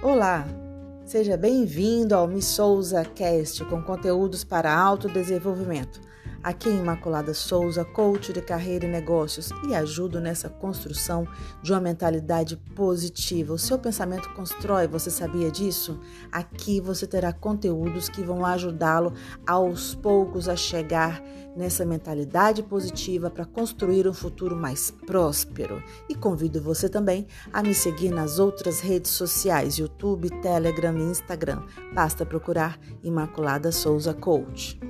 Olá, seja bem-vindo ao Miss Souza Cast com conteúdos para autodesenvolvimento. Aqui é Imaculada Souza, coach de carreira e negócios, e ajudo nessa construção de uma mentalidade positiva. O seu pensamento constrói, você sabia disso? Aqui você terá conteúdos que vão ajudá-lo aos poucos a chegar nessa mentalidade positiva para construir um futuro mais próspero. E convido você também a me seguir nas outras redes sociais: YouTube, Telegram e Instagram. Basta procurar Imaculada Souza Coach.